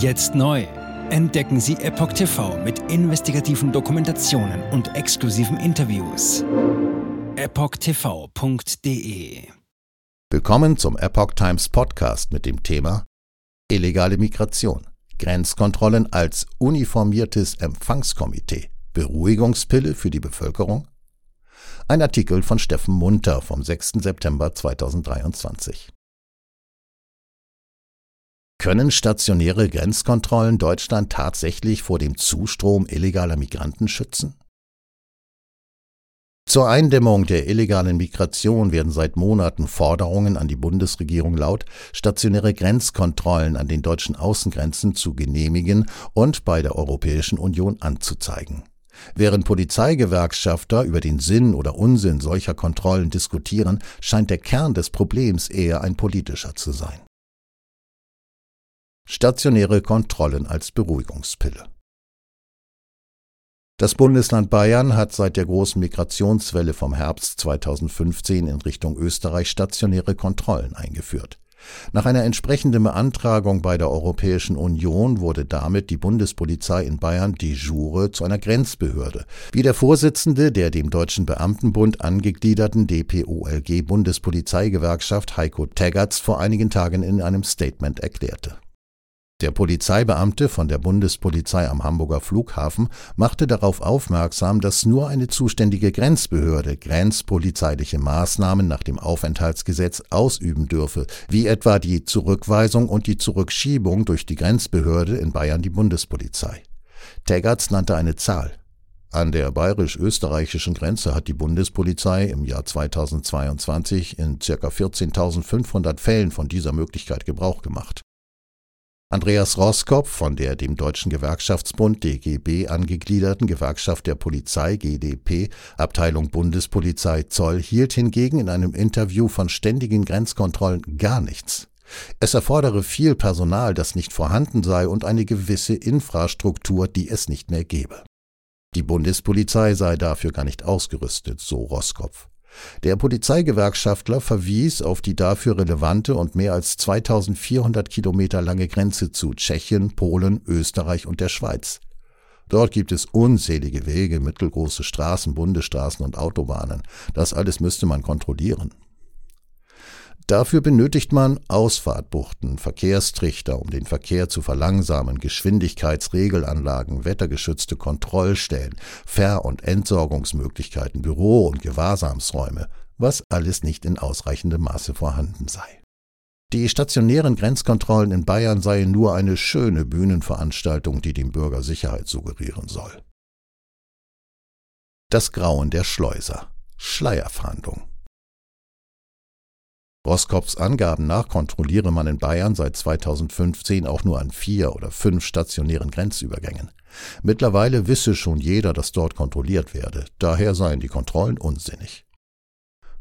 Jetzt neu. Entdecken Sie Epoch TV mit investigativen Dokumentationen und exklusiven Interviews. EpochTV.de Willkommen zum Epoch Times Podcast mit dem Thema Illegale Migration. Grenzkontrollen als uniformiertes Empfangskomitee. Beruhigungspille für die Bevölkerung? Ein Artikel von Steffen Munter vom 6. September 2023. Können stationäre Grenzkontrollen Deutschland tatsächlich vor dem Zustrom illegaler Migranten schützen? Zur Eindämmung der illegalen Migration werden seit Monaten Forderungen an die Bundesregierung laut, stationäre Grenzkontrollen an den deutschen Außengrenzen zu genehmigen und bei der Europäischen Union anzuzeigen. Während Polizeigewerkschafter über den Sinn oder Unsinn solcher Kontrollen diskutieren, scheint der Kern des Problems eher ein politischer zu sein. Stationäre Kontrollen als Beruhigungspille. Das Bundesland Bayern hat seit der großen Migrationswelle vom Herbst 2015 in Richtung Österreich stationäre Kontrollen eingeführt. Nach einer entsprechenden Beantragung bei der Europäischen Union wurde damit die Bundespolizei in Bayern de jure zu einer Grenzbehörde, wie der Vorsitzende der dem Deutschen Beamtenbund angegliederten DPOLG Bundespolizeigewerkschaft Heiko Teggerts vor einigen Tagen in einem Statement erklärte. Der Polizeibeamte von der Bundespolizei am Hamburger Flughafen machte darauf aufmerksam, dass nur eine zuständige Grenzbehörde grenzpolizeiliche Maßnahmen nach dem Aufenthaltsgesetz ausüben dürfe, wie etwa die Zurückweisung und die Zurückschiebung durch die Grenzbehörde in Bayern die Bundespolizei. Teggerts nannte eine Zahl. An der bayerisch-österreichischen Grenze hat die Bundespolizei im Jahr 2022 in ca. 14.500 Fällen von dieser Möglichkeit Gebrauch gemacht. Andreas Roskopf von der dem Deutschen Gewerkschaftsbund DGB angegliederten Gewerkschaft der Polizei GDP Abteilung Bundespolizei Zoll hielt hingegen in einem Interview von ständigen Grenzkontrollen gar nichts. Es erfordere viel Personal, das nicht vorhanden sei, und eine gewisse Infrastruktur, die es nicht mehr gebe. Die Bundespolizei sei dafür gar nicht ausgerüstet, so Roskopf. Der Polizeigewerkschaftler verwies auf die dafür relevante und mehr als 2400 Kilometer lange Grenze zu Tschechien, Polen, Österreich und der Schweiz. Dort gibt es unzählige Wege, mittelgroße Straßen, Bundesstraßen und Autobahnen. Das alles müsste man kontrollieren. Dafür benötigt man Ausfahrtbuchten, Verkehrstrichter, um den Verkehr zu verlangsamen, Geschwindigkeitsregelanlagen, wettergeschützte Kontrollstellen, Ver- und Entsorgungsmöglichkeiten, Büro- und Gewahrsamsräume, was alles nicht in ausreichendem Maße vorhanden sei. Die stationären Grenzkontrollen in Bayern seien nur eine schöne Bühnenveranstaltung, die dem Bürger Sicherheit suggerieren soll. Das Grauen der Schleuser Schleierfahndung Roskopfs Angaben nach kontrolliere man in Bayern seit 2015 auch nur an vier oder fünf stationären Grenzübergängen. Mittlerweile wisse schon jeder, dass dort kontrolliert werde, daher seien die Kontrollen unsinnig.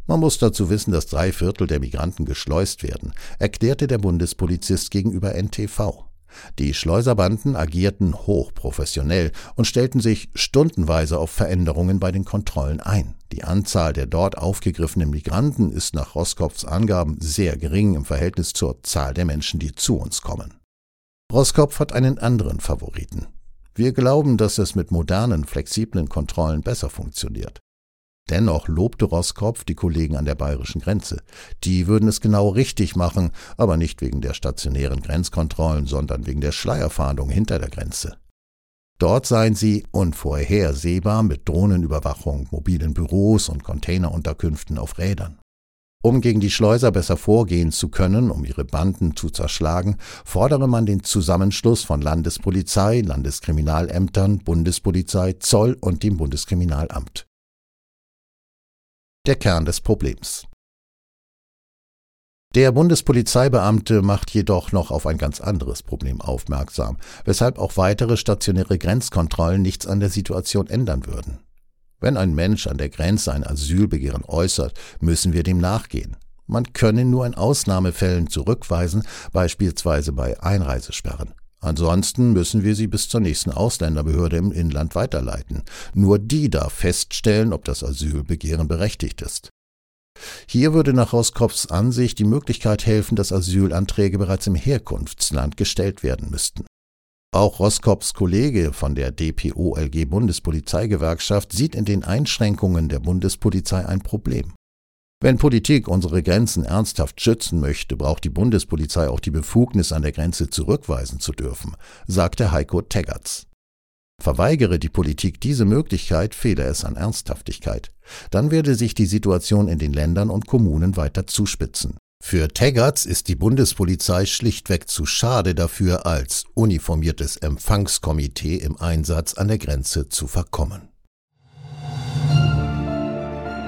Man muss dazu wissen, dass drei Viertel der Migranten geschleust werden, erklärte der Bundespolizist gegenüber NTV. Die Schleuserbanden agierten hochprofessionell und stellten sich stundenweise auf Veränderungen bei den Kontrollen ein. Die Anzahl der dort aufgegriffenen Migranten ist nach Roskopfs Angaben sehr gering im Verhältnis zur Zahl der Menschen, die zu uns kommen. Roskopf hat einen anderen Favoriten. Wir glauben, dass es mit modernen, flexiblen Kontrollen besser funktioniert. Dennoch lobte Roskopf die Kollegen an der bayerischen Grenze. Die würden es genau richtig machen, aber nicht wegen der stationären Grenzkontrollen, sondern wegen der Schleierfahndung hinter der Grenze. Dort seien sie unvorhersehbar mit Drohnenüberwachung, mobilen Büros und Containerunterkünften auf Rädern. Um gegen die Schleuser besser vorgehen zu können, um ihre Banden zu zerschlagen, fordere man den Zusammenschluss von Landespolizei, Landeskriminalämtern, Bundespolizei, Zoll und dem Bundeskriminalamt der Kern des Problems. Der Bundespolizeibeamte macht jedoch noch auf ein ganz anderes Problem aufmerksam, weshalb auch weitere stationäre Grenzkontrollen nichts an der Situation ändern würden. Wenn ein Mensch an der Grenze ein Asylbegehren äußert, müssen wir dem nachgehen. Man könne nur in Ausnahmefällen zurückweisen, beispielsweise bei Einreisesperren. Ansonsten müssen wir sie bis zur nächsten Ausländerbehörde im Inland weiterleiten. Nur die darf feststellen, ob das Asylbegehren berechtigt ist. Hier würde nach Roskopfs Ansicht die Möglichkeit helfen, dass Asylanträge bereits im Herkunftsland gestellt werden müssten. Auch Roskops Kollege von der DPOLG Bundespolizeigewerkschaft sieht in den Einschränkungen der Bundespolizei ein Problem. Wenn Politik unsere Grenzen ernsthaft schützen möchte, braucht die Bundespolizei auch die Befugnis, an der Grenze zurückweisen zu dürfen, sagte Heiko Teggerts. Verweigere die Politik diese Möglichkeit, fehle es an Ernsthaftigkeit. Dann werde sich die Situation in den Ländern und Kommunen weiter zuspitzen. Für Teggerts ist die Bundespolizei schlichtweg zu schade dafür, als uniformiertes Empfangskomitee im Einsatz an der Grenze zu verkommen.